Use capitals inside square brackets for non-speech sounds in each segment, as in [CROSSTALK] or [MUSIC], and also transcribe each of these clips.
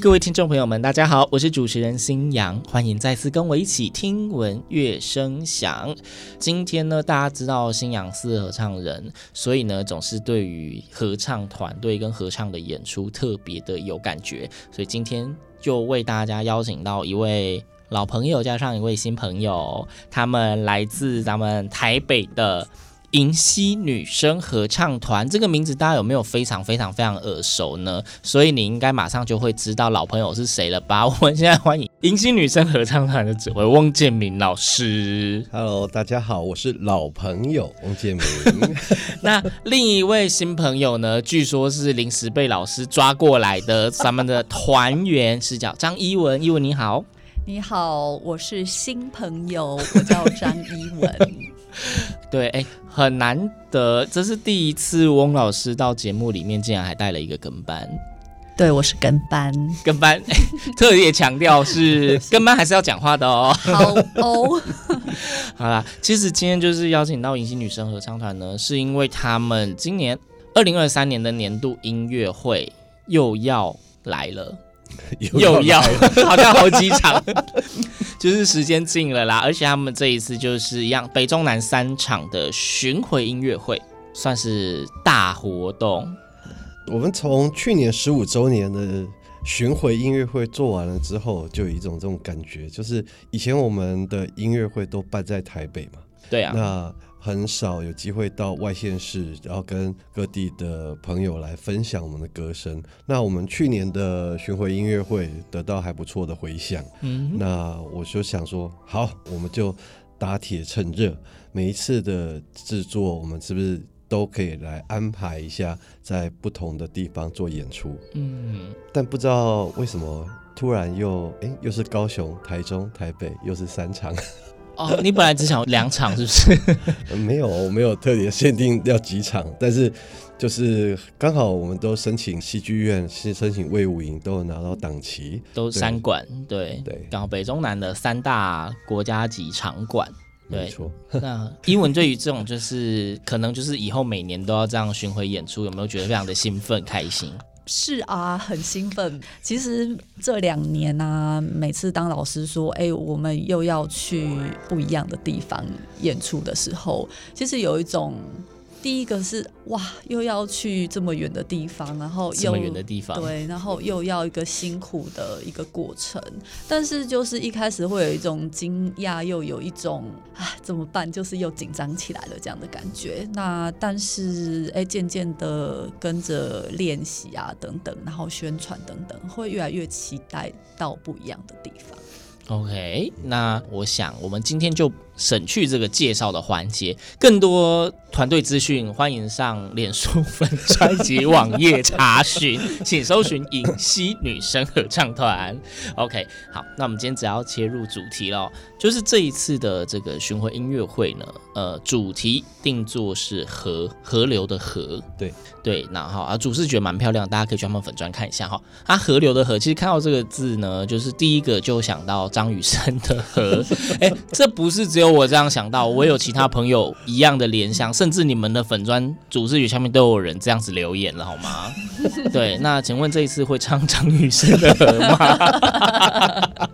各位听众朋友们，大家好，我是主持人新阳，欢迎再次跟我一起听闻乐声响。今天呢，大家知道新阳是合唱人，所以呢，总是对于合唱团队跟合唱的演出特别的有感觉，所以今天就为大家邀请到一位老朋友，加上一位新朋友，他们来自咱们台北的。银溪女生合唱团这个名字大家有没有非常非常非常耳熟呢？所以你应该马上就会知道老朋友是谁了吧？我们现在欢迎银溪女生合唱团的指挥翁建民老师。Hello，大家好，我是老朋友翁建民。那另一位新朋友呢？据说是临时被老师抓过来的，咱们的团员是叫张一文。一文你好，你好，我是新朋友，我叫张一文。[LAUGHS] [LAUGHS] [LAUGHS] 对，哎，很难得，这是第一次翁老师到节目里面竟然还带了一个跟班。对，我是跟班。跟班，[LAUGHS] 特别强调是 [LAUGHS] 跟班还是要讲话的哦。好哦，[LAUGHS] 好啦，其实今天就是邀请到银溪女生合唱团呢，是因为他们今年二零二三年的年度音乐会又要来了。又要好像好几场，就是时间近了啦。而且他们这一次就是一样，北中南三场的巡回音乐会，算是大活动。我们从去年十五周年的巡回音乐会做完了之后，就有一种这种感觉，就是以前我们的音乐会都办在台北嘛，对啊，那很少有机会到外县市，然后跟各地的朋友来分享我们的歌声。那我们去年的巡回音乐会得到还不错的回响，嗯，那我就想说，好，我们就打铁趁热，每一次的制作，我们是不是都可以来安排一下，在不同的地方做演出？嗯，但不知道为什么突然又哎，又是高雄、台中、台北，又是三场。哦，你本来只想两场是不是？[LAUGHS] 没有，我没有特别限定要几场，但是就是刚好我们都申请戏剧院，是申请魏武营，都有拿到档期，都三馆，对对，刚好北中南的三大国家级场馆，对，没错。[LAUGHS] 那英文对于这种就是可能就是以后每年都要这样巡回演出，有没有觉得非常的兴奋开心？是啊，很兴奋。其实这两年啊，每次当老师说“哎、我们又要去不一样的地方演出”的时候，其实有一种。第一个是哇，又要去这么远的地方，然后又这么远的地方，对，然后又要一个辛苦的一个过程。但是就是一开始会有一种惊讶，又有一种啊怎么办，就是又紧张起来了这样的感觉。那但是哎，渐渐的跟着练习啊等等，然后宣传等等，会越来越期待到不一样的地方。OK，那我想我们今天就省去这个介绍的环节，更多团队资讯，欢迎上脸书粉专辑网页查询，请搜寻影溪女生合唱团。[LAUGHS] OK，好，那我们今天只要切入主题了，就是这一次的这个巡回音乐会呢，呃，主题定做是河河流的河，对对，然后啊，主视觉蛮漂亮，大家可以去他们粉专看一下哈。啊，河流的河，其实看到这个字呢，就是第一个就想到张雨生的河，[LAUGHS] 哎，这不是只有。我这样想到，我有其他朋友一样的联想，甚至你们的粉砖主视觉下面都有人这样子留言了，好吗？[LAUGHS] 对，那请问这一次会唱张雨生的河吗？[LAUGHS]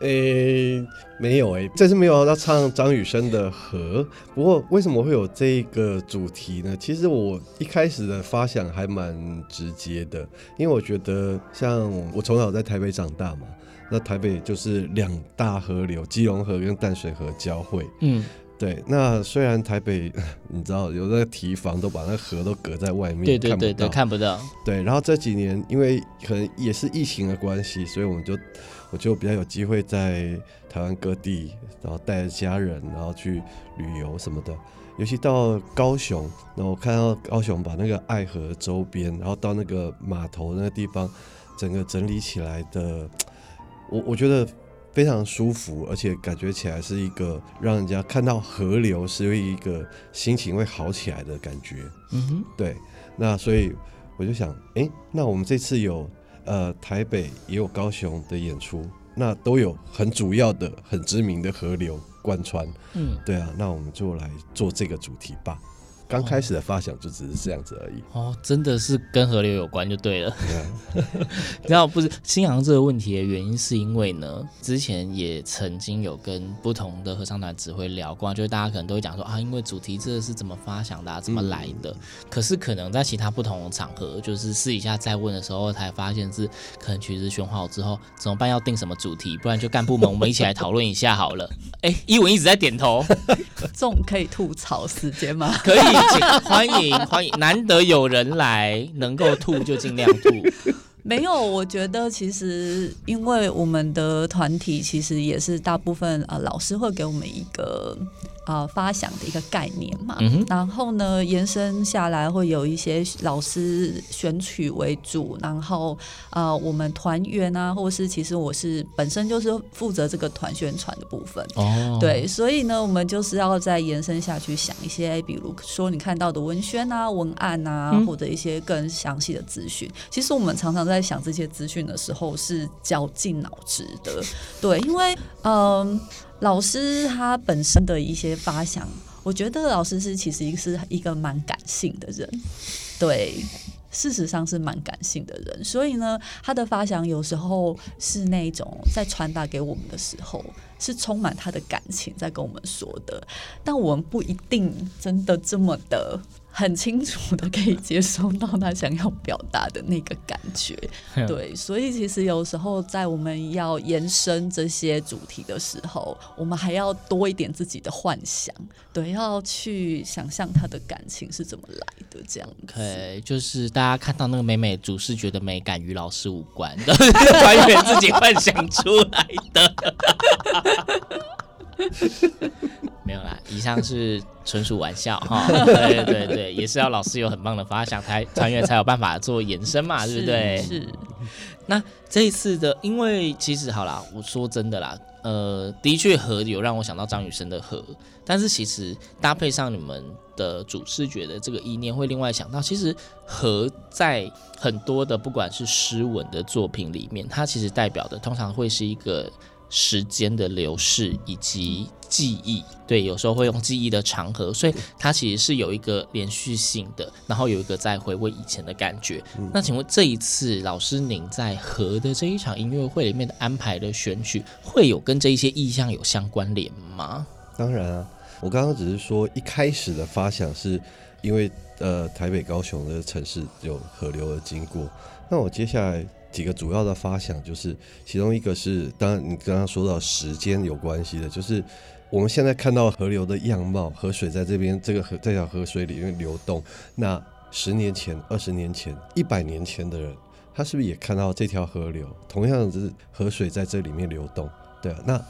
诶、欸，没有诶、欸，这次没有要唱张雨生的河。不过为什么会有这个主题呢？其实我一开始的发想还蛮直接的，因为我觉得像我从小在台北长大嘛。那台北就是两大河流，基隆河跟淡水河交汇。嗯，对，那虽然台北，[LAUGHS] 你知道有那个堤防都把那河都隔在外面，对对对对，看不到。对，然后这几年因为可能也是疫情的关系，所以我们就我就比较有机会在台湾各地，然后带着家人，然后去旅游什么的。尤其到高雄，然后我看到高雄把那个爱河周边，然后到那个码头那个地方，整个整理起来的，我我觉得。非常舒服，而且感觉起来是一个让人家看到河流是一个心情会好起来的感觉。嗯哼，对。那所以我就想，哎、欸，那我们这次有呃台北也有高雄的演出，那都有很主要的、很知名的河流贯穿。嗯，对啊，那我们就来做这个主题吧。刚开始的发想就只是这样子而已哦，真的是跟河流有关就对了。然后 [LAUGHS] 不是新航这个问题的原因，是因为呢，之前也曾经有跟不同的合唱团指挥聊过，就是大家可能都会讲说啊，因为主题这个是怎么发想的、啊，怎么来的。嗯、可是可能在其他不同的场合，就是私底下再问的时候，才发现是可能曲子选好之后怎么办，要定什么主题，不然就干部们我们一起来讨论一下好了。[LAUGHS] 哎，一文一直在点头，[LAUGHS] 这种可以吐槽时间吗？可以。[LAUGHS] 欢迎欢迎，难得有人来，能够吐就尽量吐。[LAUGHS] 没有，我觉得其实因为我们的团体其实也是大部分呃老师会给我们一个。啊、呃，发想的一个概念嘛，嗯、然后呢，延伸下来会有一些老师选取为主，然后呃，我们团员啊，或是其实我是本身就是负责这个团宣传的部分，哦，对，所以呢，我们就是要再延伸下去想一些，比如说你看到的文宣啊、文案啊，嗯、或者一些更详细的资讯。其实我们常常在想这些资讯的时候是绞尽脑汁的，对，因为嗯。呃老师他本身的一些发想，我觉得老师是其实是一个蛮感性的人，对，事实上是蛮感性的人，所以呢，他的发想有时候是那种在传达给我们的时候，是充满他的感情在跟我们说的，但我们不一定真的这么的。很清楚的可以接收到他想要表达的那个感觉，[LAUGHS] 对，所以其实有时候在我们要延伸这些主题的时候，我们还要多一点自己的幻想，对，要去想象他的感情是怎么来的，这样子。对，就是大家看到那个美美主视觉的美感与老师无关，都是 [LAUGHS] 团员自己幻想出来的。[LAUGHS] 没有啦，以上是纯属玩笑哈。[LAUGHS] 对对对，也是要老师有很棒的发想，才团员才有办法做延伸嘛，对不对？是。那这一次的，因为其实好啦，我说真的啦，呃，的确河有让我想到张雨生的河，但是其实搭配上你们的主视觉的这个意念，会另外想到，其实河在很多的不管是诗文的作品里面，它其实代表的通常会是一个。时间的流逝以及记忆，对，有时候会用记忆的长河，所以它其实是有一个连续性的，然后有一个在回味以前的感觉。嗯、那请问这一次老师您在河的这一场音乐会里面的安排的选曲，会有跟这一些意象有相关联吗？当然啊，我刚刚只是说一开始的发想是因为呃台北高雄的城市有河流的经过，那我接下来。几个主要的发想就是，其中一个是，当然你刚刚说到时间有关系的，就是我们现在看到河流的样貌，河水在这边这个河这条河水里面流动。那十年前、二十年前、一百年前的人，他是不是也看到这条河流？同样是河水在这里面流动，对啊。那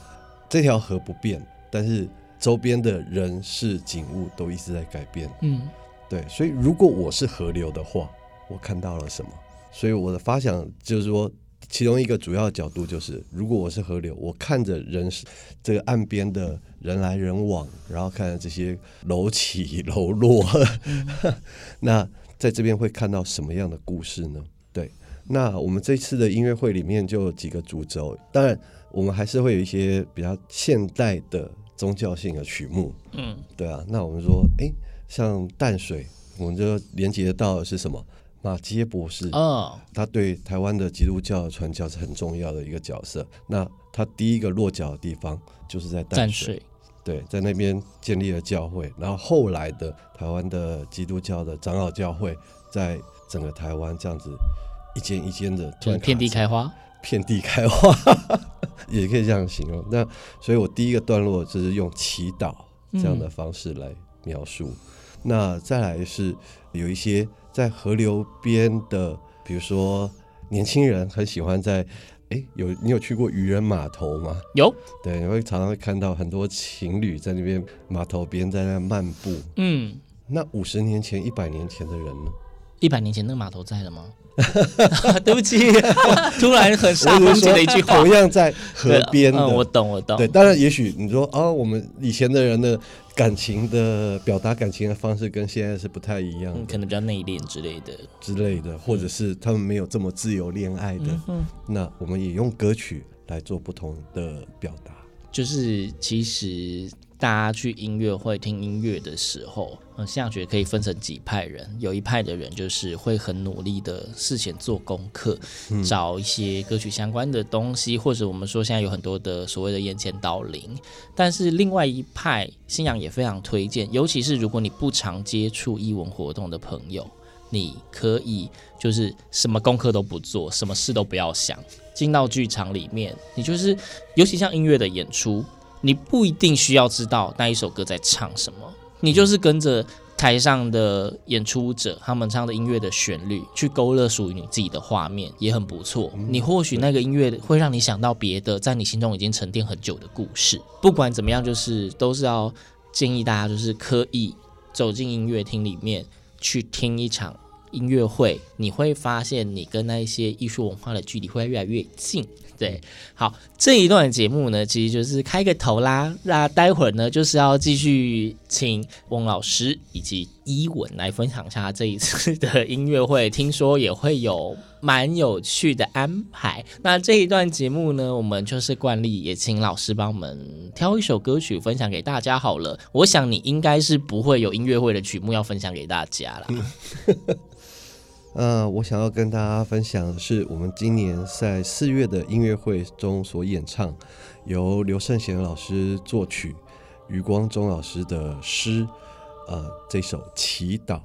这条河不变，但是周边的人事景物都一直在改变。嗯，对。所以如果我是河流的话，我看到了什么？所以我的发想就是说，其中一个主要的角度就是，如果我是河流，我看着人是这个岸边的人来人往，然后看着这些楼起 [LAUGHS] 楼落，嗯、[LAUGHS] 那在这边会看到什么样的故事呢？对，那我们这次的音乐会里面就有几个主轴，当然我们还是会有一些比较现代的宗教性的曲目，嗯，对啊，那我们说，哎，像淡水，我们就连接到的是什么？马杰博士，哦，他对台湾的基督教的传教是很重要的一个角色。那他第一个落脚的地方就是在淡水，对，在那边建立了教会。然后后来的台湾的基督教的长老教会，在整个台湾这样子一间一间的，就遍地开花，遍地开花，[LAUGHS] 也可以这样形容。那所以我第一个段落就是用祈祷这样的方式来描述。嗯、那再来是有一些在河流边的，比如说年轻人很喜欢在，哎，有你有去过渔人码头吗？有，对，你会常常会看到很多情侣在那边码头边在那漫步。嗯，那五十年前、一百年前的人呢？一百年前那个码头在了吗？[LAUGHS] 对不起，突然很煞风景的一句话。同样在河边，嗯，我懂，我懂。对，当然，也许你说啊、哦，我们以前的人的感情的表达感情的方式跟现在是不太一样，嗯，可能比较内敛之类的，之类的，或者是他们没有这么自由恋爱的。嗯，那我们也用歌曲来做不同的表达，就是其实。大家去音乐会听音乐的时候，嗯，现在觉得可以分成几派人。有一派的人就是会很努力的事前做功课，嗯、找一些歌曲相关的东西，或者我们说现在有很多的所谓的眼前导聆。但是另外一派，信仰也非常推荐，尤其是如果你不常接触艺文活动的朋友，你可以就是什么功课都不做，什么事都不要想，进到剧场里面，你就是尤其像音乐的演出。你不一定需要知道那一首歌在唱什么，你就是跟着台上的演出者他们唱的音乐的旋律去勾勒属于你自己的画面，也很不错。你或许那个音乐会让你想到别的，在你心中已经沉淀很久的故事。不管怎么样，就是都是要建议大家，就是刻意走进音乐厅里面去听一场音乐会，你会发现你跟那一些艺术文化的距离会越来越近。对，好，这一段节目呢，其实就是开个头啦。那待会儿呢，就是要继续请翁老师以及伊文来分享一下这一次的音乐会，听说也会有蛮有趣的安排。那这一段节目呢，我们就是惯例，也请老师帮我们挑一首歌曲分享给大家好了。我想你应该是不会有音乐会的曲目要分享给大家了。[LAUGHS] 呃，我想要跟大家分享的是，我们今年在四月的音乐会中所演唱，由刘圣贤老师作曲，余光中老师的诗，呃，这首《祈祷》。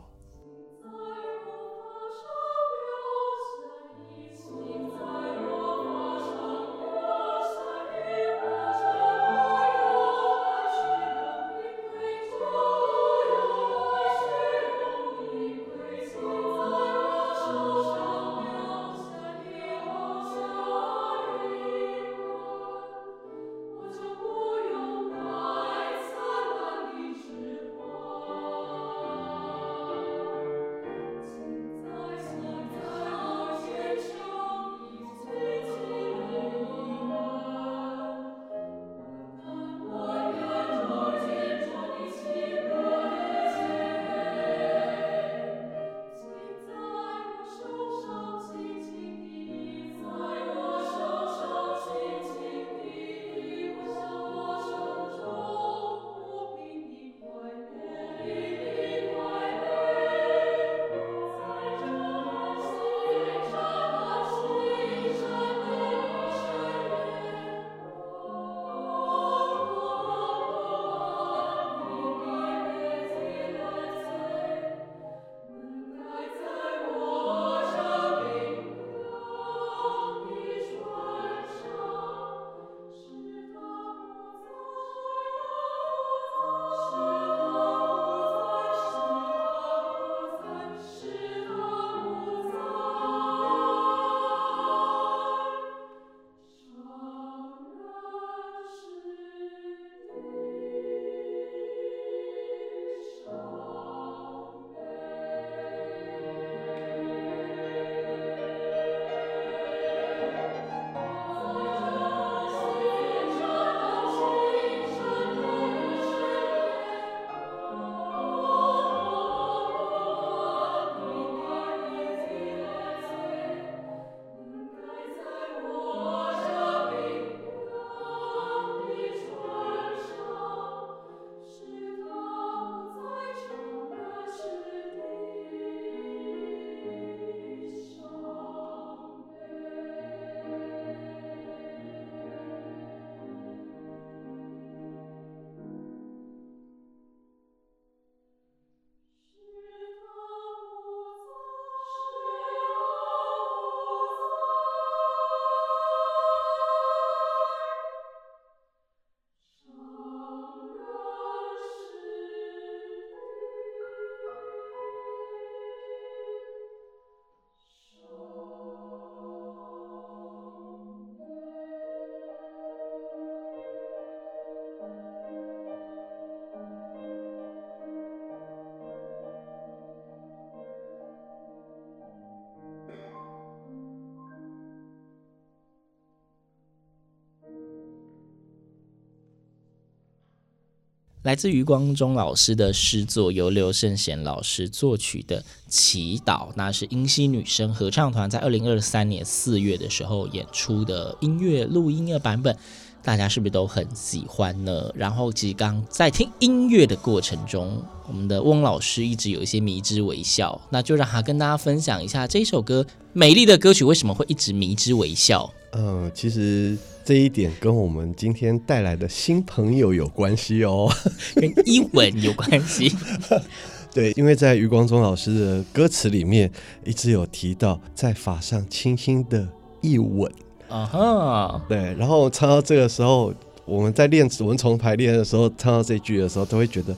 来自余光中老师的诗作，由刘圣贤老师作曲的《祈祷》，那是英西女声合唱团在二零二三年四月的时候演出的音乐录音的版本。大家是不是都很喜欢呢？然后，其实刚在听音乐的过程中，我们的翁老师一直有一些迷之微笑，那就让他跟大家分享一下这一首歌美丽的歌曲为什么会一直迷之微笑。嗯，其实这一点跟我们今天带来的新朋友有关系哦，[LAUGHS] 跟一吻有关系。[LAUGHS] 对，因为在余光中老师的歌词里面一直有提到，在法上轻轻的一吻。啊哈，对，然后唱到这个时候，我们在练蚊虫排练的时候，唱到这句的时候，都会觉得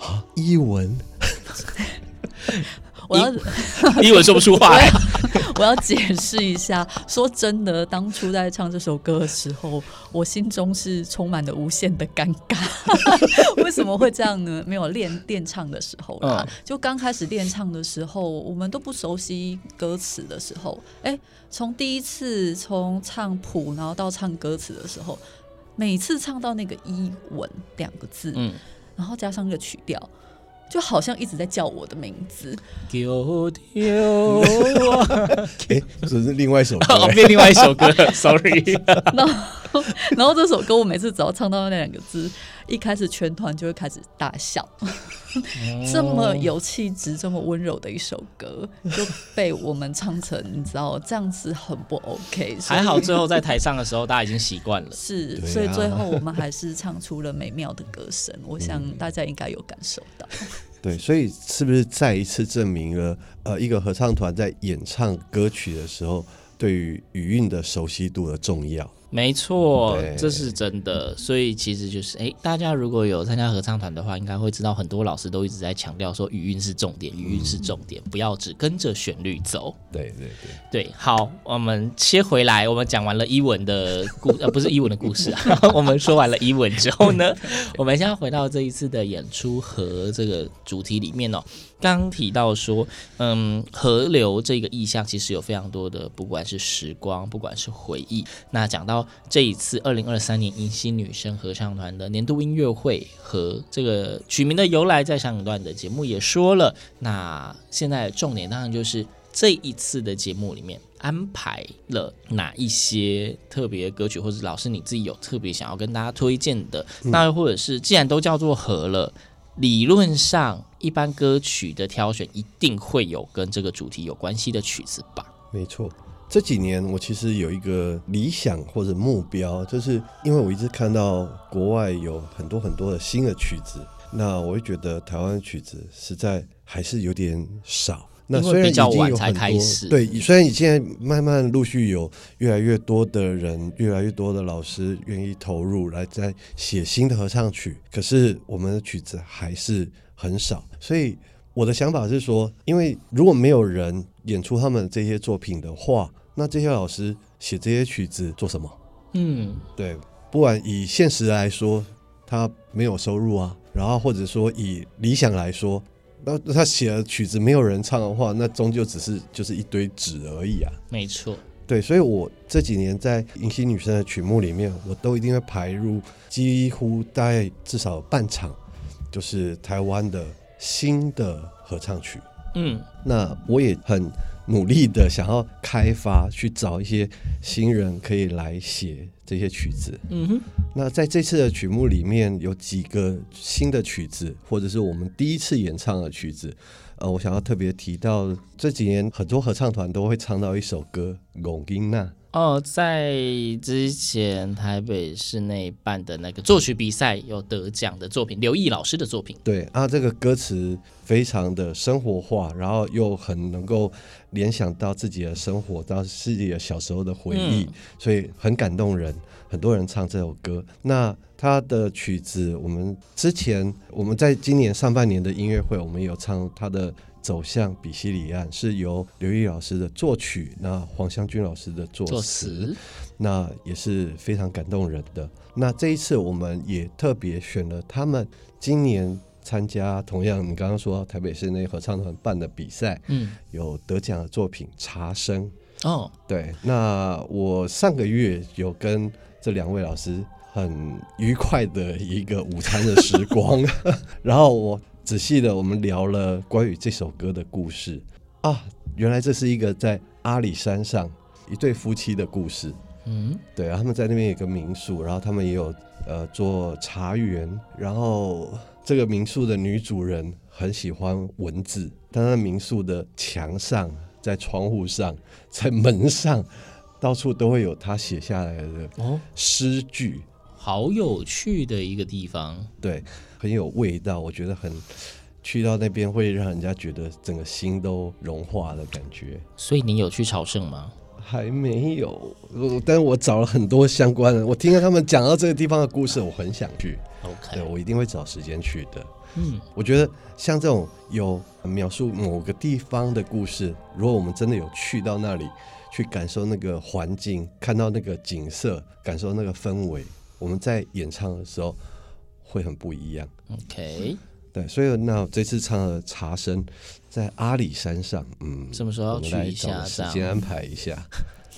啊，一文，[LAUGHS] 我要一文说不出话呀。[LAUGHS] 我要解释一下，说真的，当初在唱这首歌的时候，我心中是充满了无限的尴尬。[LAUGHS] 为什么会这样呢？没有练练唱的时候啦，嗯、就刚开始练唱的时候，我们都不熟悉歌词的时候，哎、欸，从第一次从唱谱，然后到唱歌词的时候，每次唱到那个“一文”两个字，嗯，然后加上一个曲调。就好像一直在叫我的名字，[LAUGHS] 丢丢这是另外一首歌，[LAUGHS] 哦，变另外一首歌，[LAUGHS] sorry。然后，然后这首歌我每次只要唱到那两个字，一开始全团就会开始大笑。[LAUGHS] 这么有气质、这么温柔的一首歌，就被我们唱成，你知道这样子很不 OK。[LAUGHS] 还好最后在台上的时候，大家已经习惯了。[LAUGHS] 是，所以最后我们还是唱出了美妙的歌声。我想大家应该有感受到。对，所以是不是再一次证明了，呃，一个合唱团在演唱歌曲的时候，对于语韵的熟悉度的重要？没错，这是真的。所以其实就是，哎，大家如果有参加合唱团的话，应该会知道，很多老师都一直在强调说，语韵是重点，语韵是重点，不要只跟着旋律走。对对对对，好，我们切回来，我们讲完了伊文的故，呃，不是 [LAUGHS] 伊文的故事啊。[LAUGHS] 我们说完了伊文之后呢，[LAUGHS] 我们现在回到这一次的演出和这个主题里面哦。刚提到说，嗯，河流这个意象其实有非常多的，不管是时光，不管是回忆。那讲到这一次二零二三年英熙女生合唱团的年度音乐会和这个曲名的由来，在上一段的节目也说了。那现在重点当然就是这一次的节目里面安排了哪一些特别歌曲，或者老师你自己有特别想要跟大家推荐的？嗯、那或者是既然都叫做和了。理论上，一般歌曲的挑选一定会有跟这个主题有关系的曲子吧？没错，这几年我其实有一个理想或者目标，就是因为我一直看到国外有很多很多的新的曲子，那我会觉得台湾的曲子实在还是有点少。那虽然已经有很多，对，虽然你现在慢慢陆续有越来越多的人，越来越多的老师愿意投入来在写新的合唱曲，可是我们的曲子还是很少。所以我的想法是说，因为如果没有人演出他们这些作品的话，那这些老师写这些曲子做什么？嗯，对，不管以现实来说，他没有收入啊，然后或者说以理想来说。那他写的曲子没有人唱的话，那终究只是就是一堆纸而已啊。没错，对，所以我这几年在英熙女生的曲目里面，我都一定会排入几乎大概至少半场，就是台湾的新的合唱曲。嗯，那我也很努力的想要开发，去找一些新人可以来写。这些曲子，嗯哼，那在这次的曲目里面有几个新的曲子，或者是我们第一次演唱的曲子，呃，我想要特别提到，这几年很多合唱团都会唱到一首歌《龚琳娜》。哦，在之前台北市内办的那个作曲比赛有得奖的作品，刘毅老师的作品。对啊，这个歌词非常的生活化，然后又很能够联想到自己的生活，到自己的小时候的回忆，嗯、所以很感动人。很多人唱这首歌。那他的曲子，我们之前我们在今年上半年的音乐会，我们有唱他的。走向比西里岸是由刘毅老师的作曲，那黄湘君老师的作词，作词那也是非常感动人的。那这一次我们也特别选了他们今年参加同样你刚刚说台北市内合唱团办的比赛，嗯，有得奖的作品《茶声》哦，对。那我上个月有跟这两位老师很愉快的一个午餐的时光。[LAUGHS] 然后我仔细的我们聊了关于这首歌的故事啊，原来这是一个在阿里山上一对夫妻的故事。嗯，对，他们在那边有个民宿，然后他们也有呃做茶园，然后这个民宿的女主人很喜欢文字，但是民宿的墙上、在窗户上、在门上，到处都会有她写下来的诗句，好有趣的一个地方，对，很有味道，我觉得很去到那边会让人家觉得整个心都融化的感觉。所以你有去朝圣吗？还没有，但是我找了很多相关的。我听到他们讲到这个地方的故事，我很想去。OK，对，我一定会找时间去的。嗯，我觉得像这种有描述某个地方的故事，如果我们真的有去到那里，去感受那个环境，看到那个景色，感受那个氛围，我们在演唱的时候会很不一样。OK，对，所以那这次唱的《茶声》。在阿里山上，嗯，什么时候要去一下？时间安排一下。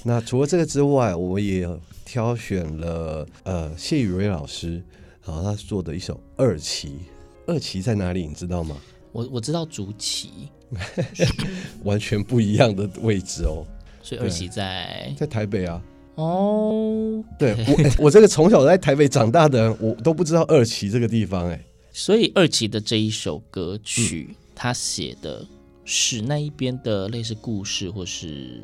那除了这个之外，我也挑选了呃谢宇威老师，然后他做的一首二期。二期在哪里？你知道吗？我我知道竹旗，[LAUGHS] 完全不一样的位置哦。[LAUGHS] 所以二期在在台北啊。哦，对我 [LAUGHS] 我这个从小在台北长大的人，我都不知道二期这个地方哎。所以二期的这一首歌曲。嗯他写的是那一边的类似故事或是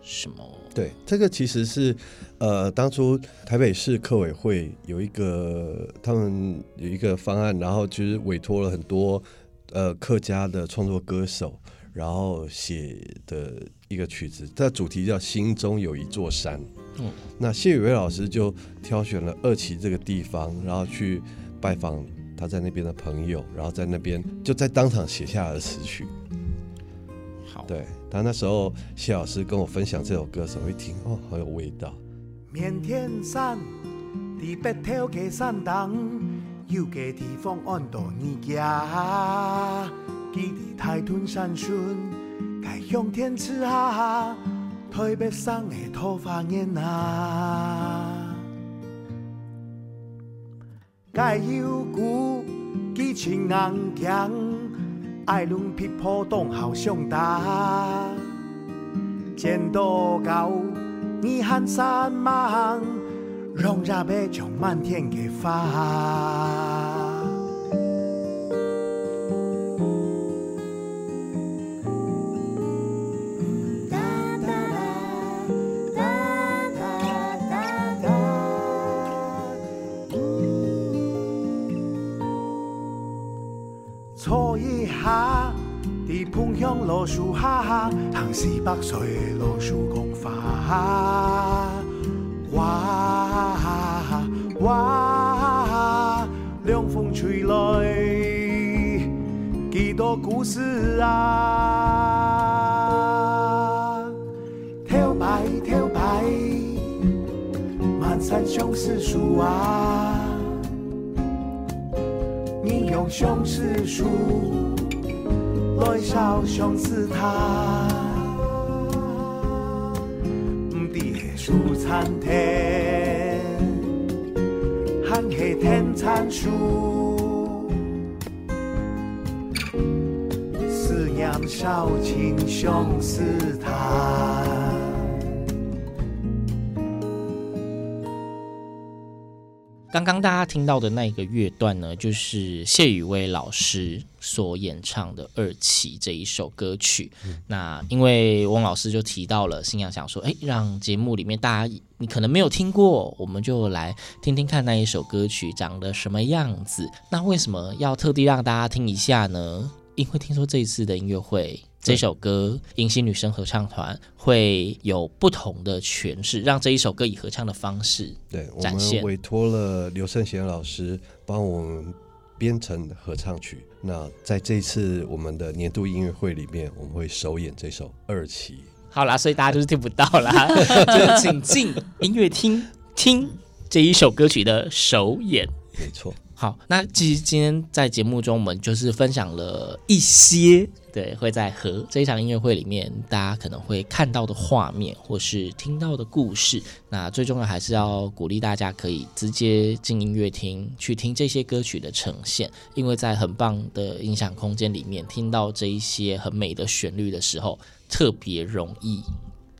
什么？对，这个其实是呃，当初台北市客委会有一个他们有一个方案，然后就是委托了很多呃客家的创作歌手，然后写的一个曲子，它的主题叫《心中有一座山》。嗯，那谢宇威老师就挑选了二期这个地方，然后去拜访。他在那边的朋友，然后在那边就在当场写下了词曲。好，对，他那时候谢老师跟我分享这首歌的时候，我一听哦，好有味道。绵天山，地北头家山东，有个地方安度年家，基地海豚山顺，该向天赐下，特别上的桃花源啊。该有故，激情昂强，爱伦皮破洞好胸大，见多高，你喊山忙，容让被种满天给发。百岁，落树共花。哇哇，凉风吹来，几多故事啊！跳摆跳摆，满山相思树啊，你用相思树。来烧相思他，树参天，还是天参树，思念少情相思他。刚刚大家听到的那一个乐段呢，就是谢宇威老师所演唱的二期这一首歌曲。嗯、那因为翁老师就提到了，新阳想说，哎，让节目里面大家你可能没有听过，我们就来听听看那一首歌曲长得什么样子。那为什么要特地让大家听一下呢？因为听说这一次的音乐会。这首歌，迎曦女生合唱团会有不同的诠释，让这一首歌以合唱的方式对展现。我们委托了刘胜贤老师帮我们编成合唱曲。那在这一次我们的年度音乐会里面，我们会首演这首二期。好啦，所以大家就是听不到啦，[LAUGHS] 就请进音乐厅听这一首歌曲的首演。没错。好，那其实今天在节目中，我们就是分享了一些，对，会在和这一场音乐会里面，大家可能会看到的画面，或是听到的故事。那最重要还是要鼓励大家可以直接进音乐厅去听这些歌曲的呈现，因为在很棒的音响空间里面听到这一些很美的旋律的时候，特别容易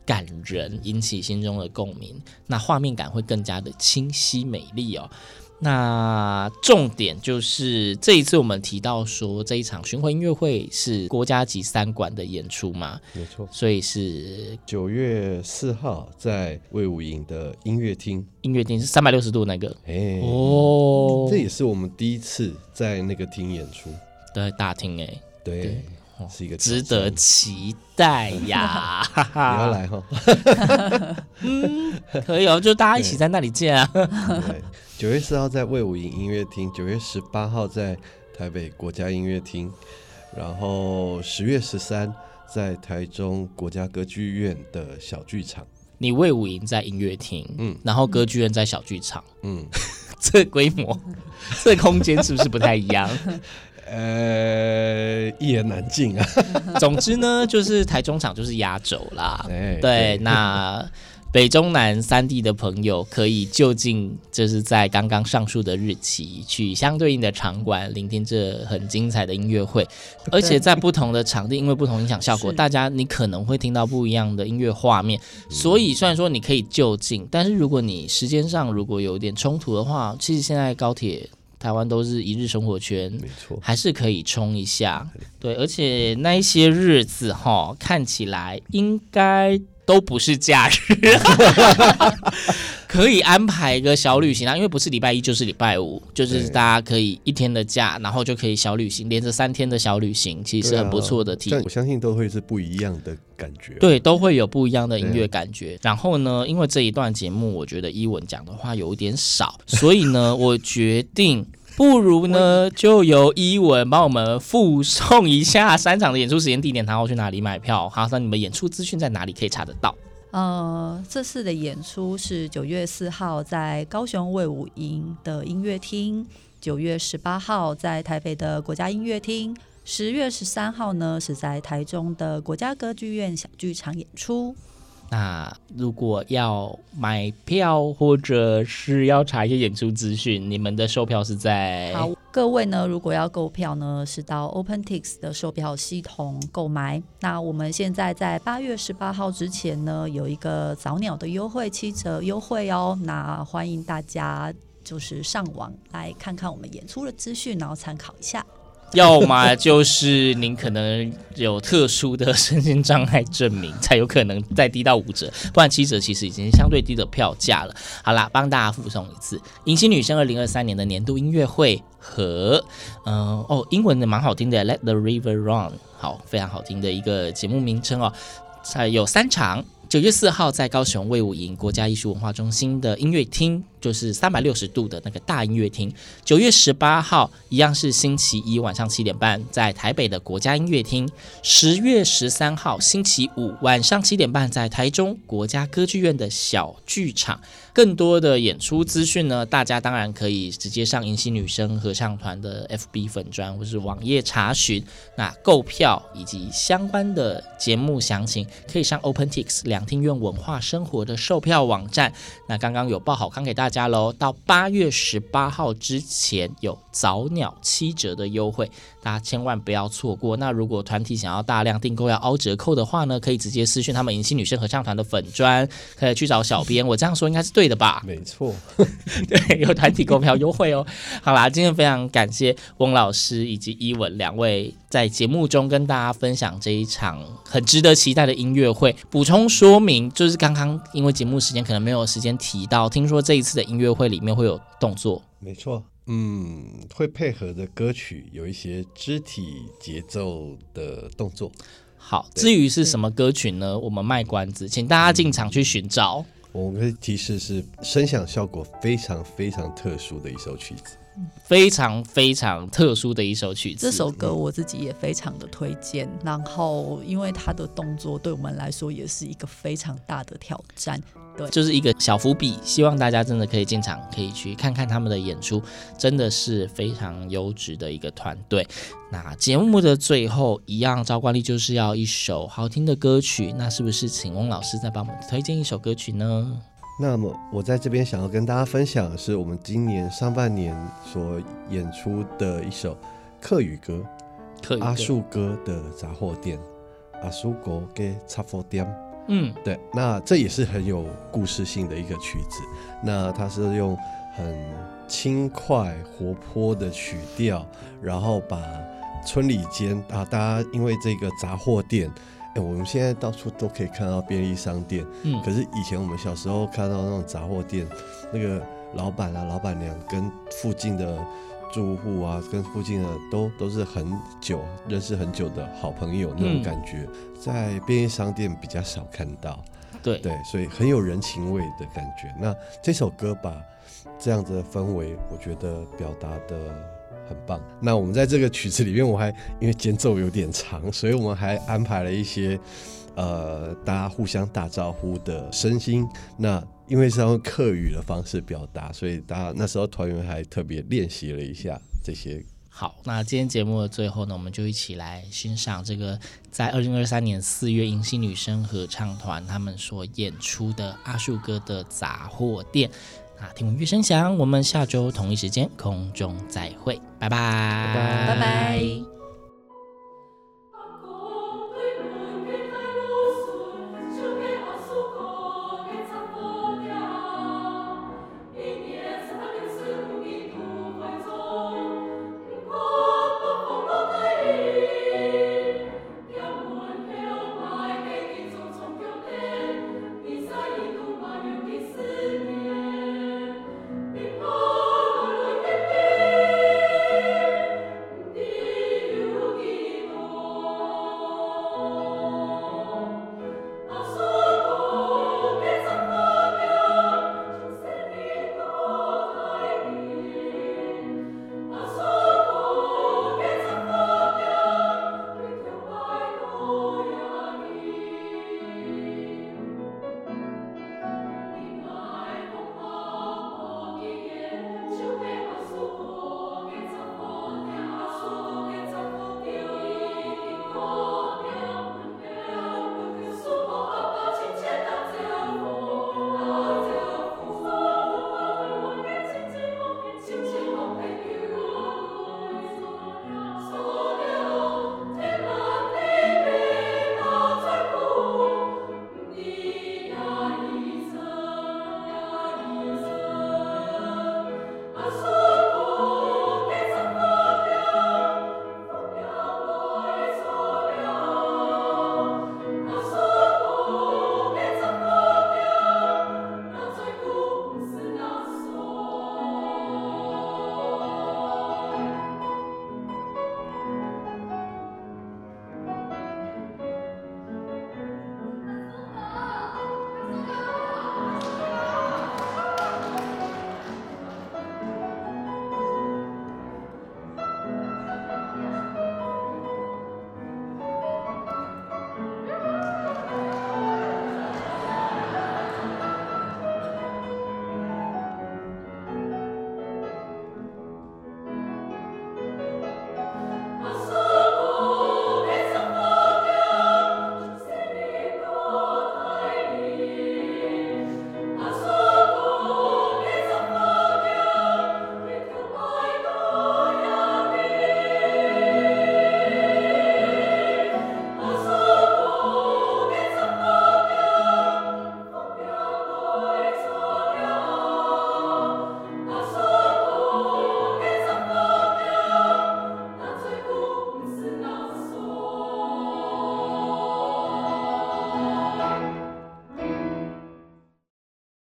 感人，引起心中的共鸣。那画面感会更加的清晰美丽哦。那重点就是这一次我们提到说，这一场巡回音乐会是国家级三馆的演出嘛？没错，所以是九月四号在魏武营的音乐厅，音乐厅是三百六十度那个，哎哦，这也是我们第一次在那个厅演出，对，大厅哎，对，对。是一个值得期待呀！[LAUGHS] 你要来哈？[LAUGHS] 嗯，可以哦，就大家一起在那里见啊。对。九月四号在魏武营音乐厅，九月十八号在台北国家音乐厅，然后十月十三在台中国家歌剧院的小剧场。你魏武营在音乐厅，嗯，然后歌剧院在小剧场，嗯，[LAUGHS] 这规模、[LAUGHS] 这空间是不是不太一样？[LAUGHS] 呃，一言难尽啊。总之呢，就是台中场就是压轴啦。欸、对，那。北中南三地的朋友可以就近就是在刚刚上述的日期去相对应的场馆聆听这很精彩的音乐会，而且在不同的场地，因为不同音响效果，大家你可能会听到不一样的音乐画面。所以虽然说你可以就近，但是如果你时间上如果有点冲突的话，其实现在高铁台湾都是一日生活圈，没错，还是可以冲一下。对，而且那一些日子哈，看起来应该。都不是假日，[LAUGHS] 可以安排一个小旅行啊，因为不是礼拜一就是礼拜五，就是大家可以一天的假，然后就可以小旅行，连着三天的小旅行，其实是很不错的体验。我相信都会是不一样的感觉，对，都会有不一样的音乐感觉。然后呢，因为这一段节目，我觉得伊文讲的话有点少，所以呢，我决定。不如呢，就由伊文帮我们附送一下三场的演出时间、地点，然后去哪里买票。好，那你们演出资讯在哪里可以查得到？呃，这次的演出是九月四号在高雄卫武营的音乐厅，九月十八号在台北的国家音乐厅，十月十三号呢是在台中的国家歌剧院小剧场演出。那如果要买票或者是要查一些演出资讯，你们的售票是在？好，各位呢，如果要购票呢，是到 OpenTix 的售票系统购买。那我们现在在八月十八号之前呢，有一个早鸟的优惠，七折优惠哦。那欢迎大家就是上网来看看我们演出的资讯，然后参考一下。[LAUGHS] 要么就是您可能有特殊的身心障碍证明，才有可能再低到五折，不然七折其实已经相对低的票价了。好啦，帮大家附送一次迎曦女生二零二三年的年度音乐会和，嗯、哦，英文的蛮好听的，Let the River Run，好，非常好听的一个节目名称哦，才有三场。九月四号在高雄卫武营国家艺术文化中心的音乐厅，就是三百六十度的那个大音乐厅。九月十八号一样是星期一晚上七点半，在台北的国家音乐厅。十月十三号星期五晚上七点半，在台中国家歌剧院的小剧场。更多的演出资讯呢，大家当然可以直接上迎曦女声合唱团的 FB 粉专或是网页查询。那购票以及相关的节目详情，可以上 OpenTix 两厅院文化生活的售票网站。那刚刚有报好康给大家喽，到八月十八号之前有早鸟七折的优惠，大家千万不要错过。那如果团体想要大量订购要凹折扣的话呢，可以直接私讯他们迎曦女生合唱团的粉砖，可以去找小编。我这样说应该是对。对的吧？没错，[LAUGHS] 对，有团体购票优惠哦。好啦，今天非常感谢翁老师以及伊文两位在节目中跟大家分享这一场很值得期待的音乐会。补充说明，就是刚刚因为节目时间可能没有时间提到，听说这一次的音乐会里面会有动作。没错，嗯，会配合的歌曲有一些肢体节奏的动作。好，至于是什么歌曲呢？我们卖关子，请大家进场去寻找。我们可以提示是声响效果非常非常特殊的一首曲子。非常非常特殊的一首曲子。这首歌我自己也非常的推荐，然后因为他的动作对我们来说也是一个非常大的挑战。对，就是一个小伏笔，希望大家真的可以进场，可以去看看他们的演出，真的是非常优质的一个团队。那节目的最后，一样照惯例就是要一首好听的歌曲，那是不是请翁老师再帮我们推荐一首歌曲呢？那么我在这边想要跟大家分享的是我们今年上半年所演出的一首客语歌，客语歌阿树哥的杂货店，阿树哥给杂货店。嗯，对，那这也是很有故事性的一个曲子。那它是用很轻快活泼的曲调，然后把村里间啊，大家因为这个杂货店，哎，我们现在到处都可以看到便利商店，嗯，可是以前我们小时候看到那种杂货店，那个老板啊、老板娘跟附近的。住户啊，跟附近的都都是很久认识很久的好朋友那种感觉，嗯、在便利商店比较少看到。对对，所以很有人情味的感觉。那这首歌把这样子的氛围，我觉得表达得很棒。那我们在这个曲子里面，我还因为间奏有点长，所以我们还安排了一些呃大家互相打招呼的声音。那因为是用客语的方式表达，所以大家那时候团员还特别练习了一下这些。好，那今天节目的最后呢，我们就一起来欣赏这个在二零二三年四月迎曦女生合唱团他们所演出的阿树哥的杂货店。那听闻乐声响，我们下周同一时间空中再会，拜拜，拜拜。拜拜。